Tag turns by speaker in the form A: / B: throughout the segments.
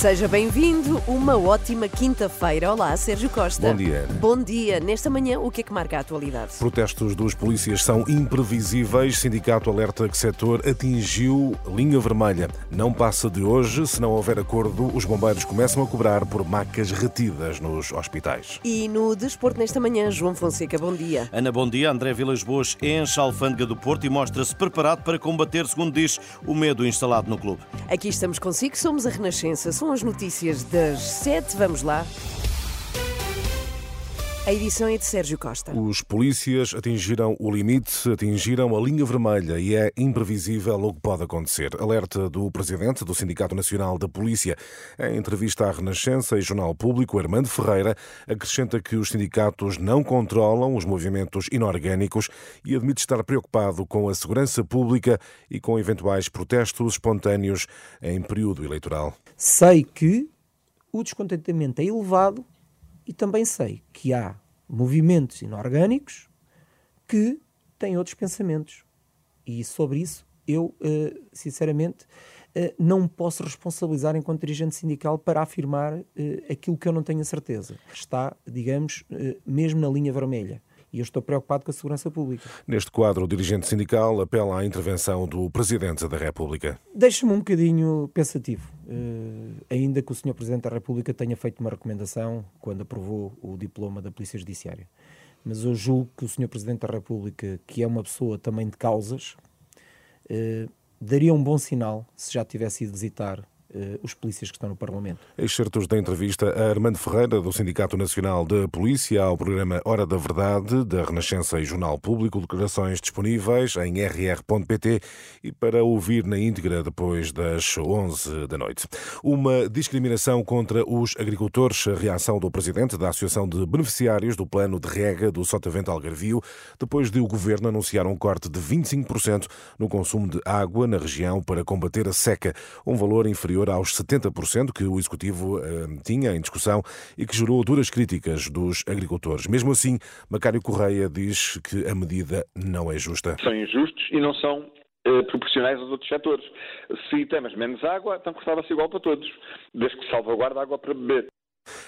A: Seja bem-vindo, uma ótima quinta-feira. Olá, Sérgio Costa.
B: Bom dia.
A: Bom dia. Nesta manhã, o que é que marca a atualidade?
B: Protestos dos polícias são imprevisíveis. Sindicato alerta que setor atingiu linha vermelha. Não passa de hoje. Se não houver acordo, os bombeiros começam a cobrar por macas retidas nos hospitais.
A: E no desporto nesta manhã, João Fonseca, bom dia.
C: Ana, bom dia. André Vilas Boas enche a alfândega do Porto e mostra-se preparado para combater, segundo diz, o medo instalado no clube.
A: Aqui estamos consigo, somos a Renascença. São as notícias das sete. Vamos lá. A edição é de Sérgio Costa.
B: Os polícias atingiram o limite, atingiram a linha vermelha e é imprevisível o que pode acontecer. Alerta do presidente do Sindicato Nacional da Polícia. Em entrevista à Renascença e Jornal Público, Armando Ferreira acrescenta que os sindicatos não controlam os movimentos inorgânicos e admite estar preocupado com a segurança pública e com eventuais protestos espontâneos em período eleitoral.
D: Sei que o descontentamento é elevado e também sei que há movimentos inorgânicos que têm outros pensamentos. E sobre isso eu, eh, sinceramente, eh, não posso responsabilizar enquanto dirigente sindical para afirmar eh, aquilo que eu não tenho a certeza. Está, digamos, mesmo na linha vermelha e eu estou preocupado com a segurança pública.
B: Neste quadro, o dirigente sindical apela à intervenção do Presidente da República.
D: Deixa-me um bocadinho pensativo, uh, ainda que o Sr. Presidente da República tenha feito uma recomendação quando aprovou o diploma da Polícia Judiciária. Mas eu julgo que o Sr. Presidente da República, que é uma pessoa também de causas, uh, daria um bom sinal se já tivesse ido visitar os polícias que estão no Parlamento.
B: Excertos da entrevista a Armando Ferreira, do Sindicato Nacional de Polícia, ao programa Hora da Verdade, da Renascença e Jornal Público, declarações disponíveis em rr.pt e para ouvir na íntegra depois das 11 da noite. Uma discriminação contra os agricultores, a reação do Presidente da Associação de Beneficiários do Plano de Rega do Sotavento Algarvio, depois de o Governo anunciar um corte de 25% no consumo de água na região para combater a seca, um valor inferior superior aos 70% que o Executivo eh, tinha em discussão e que gerou duras críticas dos agricultores. Mesmo assim, Macário Correia diz que a medida não é justa.
E: São injustos e não são eh, proporcionais aos outros setores. Se temos menos água, então cortava-se igual para todos, desde que salvaguarda água para beber.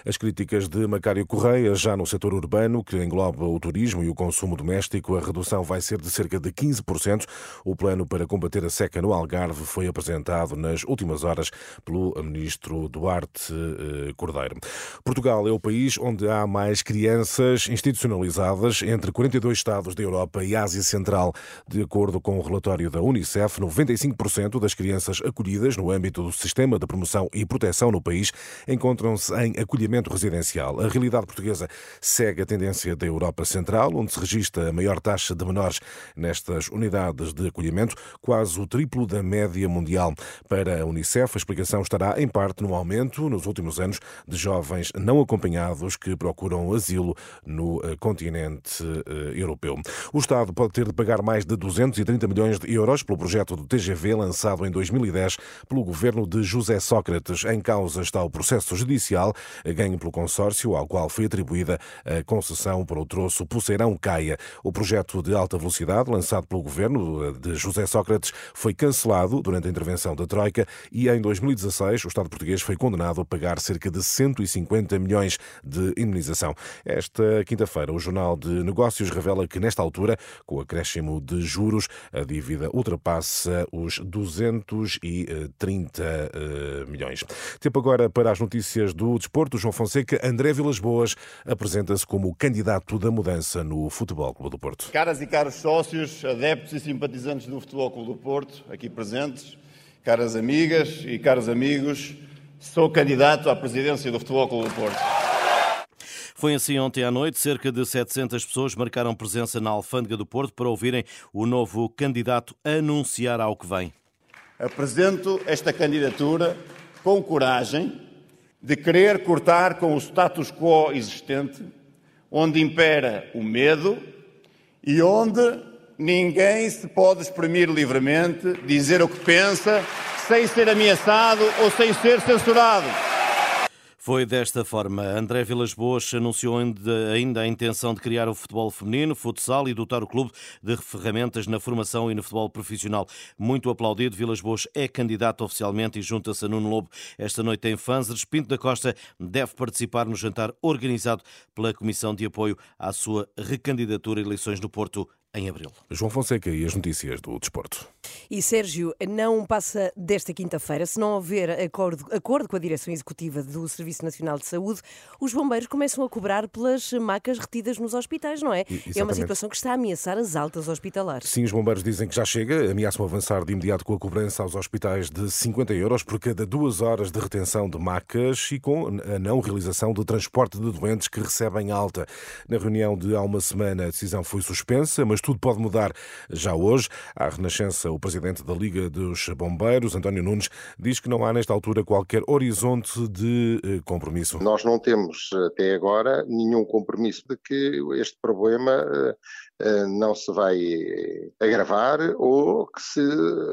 B: As críticas de Macário Correia, já no setor urbano, que engloba o turismo e o consumo doméstico, a redução vai ser de cerca de 15%. O plano para combater a seca no Algarve foi apresentado nas últimas horas pelo ministro Duarte eh, Cordeiro. Portugal é o país onde há mais crianças institucionalizadas entre 42 estados da Europa e Ásia Central. De acordo com o relatório da Unicef, 95% das crianças acolhidas no âmbito do sistema de promoção e proteção no país encontram-se em acolhimento residencial. A realidade portuguesa segue a tendência da Europa Central, onde se registra a maior taxa de menores nestas unidades de acolhimento, quase o triplo da média mundial. Para a Unicef, a explicação estará em parte no aumento, nos últimos anos, de jovens não acompanhados que procuram asilo no eh, continente eh, europeu. O Estado pode ter de pagar mais de 230 milhões de euros pelo projeto do TGV lançado em 2010 pelo governo de José Sócrates. Em causa está o processo judicial ganho pelo consórcio ao qual foi atribuída a concessão para o troço Poceirão-Caia. O projeto de alta velocidade, lançado pelo governo de José Sócrates, foi cancelado durante a intervenção da Troika e em 2016 o Estado português foi condenado a pagar cerca de 150 milhões de indenização. Esta quinta-feira, o Jornal de Negócios revela que, nesta altura, com o acréscimo de juros, a dívida ultrapassa os 230 eh, milhões. Tempo agora para as notícias do desporto. João Fonseca, André Vilas Boas apresenta-se como candidato da mudança no Futebol Clube do Porto.
F: Caras e caros sócios, adeptos e simpatizantes do Futebol Clube do Porto, aqui presentes, caras amigas e caros amigos, sou candidato à presidência do Futebol Clube do Porto.
C: Foi assim ontem à noite, cerca de 700 pessoas marcaram presença na Alfândega do Porto para ouvirem o novo candidato anunciar ao que vem.
F: Apresento esta candidatura com coragem, de querer cortar com o status quo existente, onde impera o medo e onde ninguém se pode exprimir livremente, dizer o que pensa, sem ser ameaçado ou sem ser censurado.
C: Foi desta forma. André Vilas Boas anunciou ainda a intenção de criar o futebol feminino, futsal e dotar o clube de ferramentas na formação e no futebol profissional. Muito aplaudido, Vilas Boas é candidato oficialmente e junta-se a Nuno Lobo esta noite em Fanzers. Pinto da Costa deve participar no jantar organizado pela Comissão de Apoio à sua recandidatura a eleições no Porto em abril.
B: João Fonseca e as notícias do desporto.
A: E Sérgio, não passa desta quinta-feira. Se não houver acordo, acordo com a direção executiva do Serviço Nacional de Saúde, os bombeiros começam a cobrar pelas macas retidas nos hospitais, não é?
B: Exatamente.
A: É uma situação que está a ameaçar as altas hospitalares.
B: Sim, os bombeiros dizem que já chega, ameaçam avançar de imediato com a cobrança aos hospitais de 50 euros por cada duas horas de retenção de macas e com a não realização de transporte de doentes que recebem alta. Na reunião de há uma semana, a decisão foi suspensa, mas tudo pode mudar já hoje. À Renascença, o presidente da Liga dos Bombeiros, António Nunes, diz que não há nesta altura qualquer horizonte de eh, compromisso.
G: Nós não temos até agora nenhum compromisso de que este problema eh, eh, não se vai agravar ou que se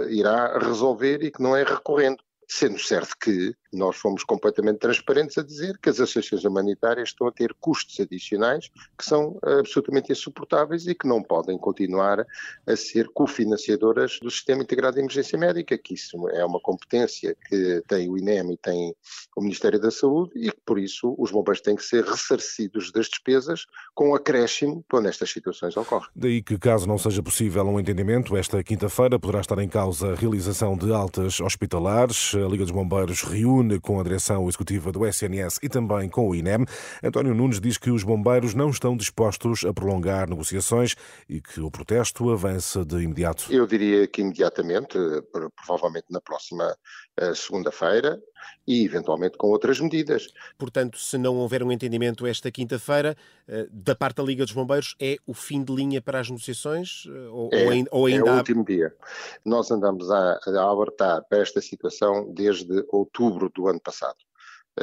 G: irá resolver e que não é recorrente. Sendo certo que nós fomos completamente transparentes a dizer que as associações humanitárias estão a ter custos adicionais que são absolutamente insuportáveis e que não podem continuar a ser cofinanciadoras do Sistema Integrado de Emergência Médica, que isso é uma competência que tem o INEM e tem o Ministério da Saúde e que, por isso, os bombeiros têm que ser ressarcidos das despesas com acréscimo quando estas situações ocorrem.
B: Daí que, caso não seja possível um entendimento, esta quinta-feira poderá estar em causa a realização de altas hospitalares. A Liga dos Bombeiros reúne com a direção executiva do SNS e também com o INEM. António Nunes diz que os bombeiros não estão dispostos a prolongar negociações e que o protesto avança de imediato.
G: Eu diria que imediatamente, provavelmente na próxima eh, segunda-feira, e eventualmente com outras medidas.
H: Portanto, se não houver um entendimento esta quinta-feira, eh, da parte da Liga dos Bombeiros, é o fim de linha para as negociações? Eh,
G: ou, é, ou ainda é o último dia. Nós andamos a, a alertar para esta situação desde outubro do ano passado.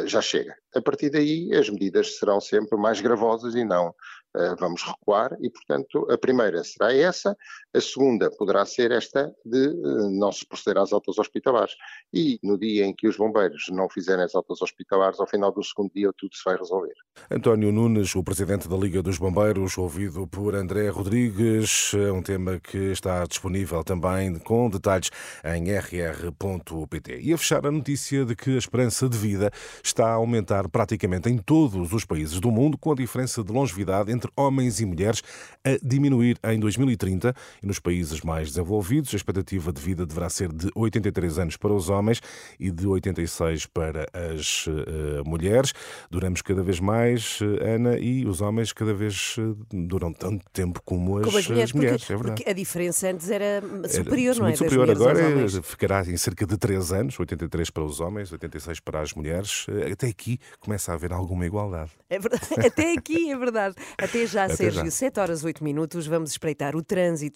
G: Já chega. A partir daí, as medidas serão sempre mais gravosas e não eh, vamos recuar e, portanto, a primeira será essa, a segunda poderá ser esta de eh, não se proceder às altas hospitalares. E no dia em que os bombeiros não fizerem as altas hospitalares, ao final do segundo dia tudo se vai resolver.
B: António Nunes, o presidente da Liga dos Bombeiros, ouvido por André Rodrigues, é um tema que está disponível também com detalhes em rr.pt. E a fechar a notícia de que a esperança de vida está a aumentar praticamente em todos os países do mundo, com a diferença de longevidade entre entre homens e mulheres a diminuir em 2030 e nos países mais desenvolvidos a expectativa de vida deverá ser de 83 anos para os homens e de 86 para as uh, mulheres. Duramos cada vez mais, uh, Ana, e os homens cada vez uh, duram tanto tempo como as,
A: como as mulheres.
B: As mulheres
A: porque, é porque, a diferença antes era superior,
B: era
A: não é?
B: superior agora ficará em cerca de 3 anos, 83 para os homens, 86 para as mulheres. Até aqui começa a haver alguma igualdade.
A: É verdade. Até aqui é verdade. Até já, Até Sérgio. Já. 7 horas 8 minutos. Vamos espreitar o trânsito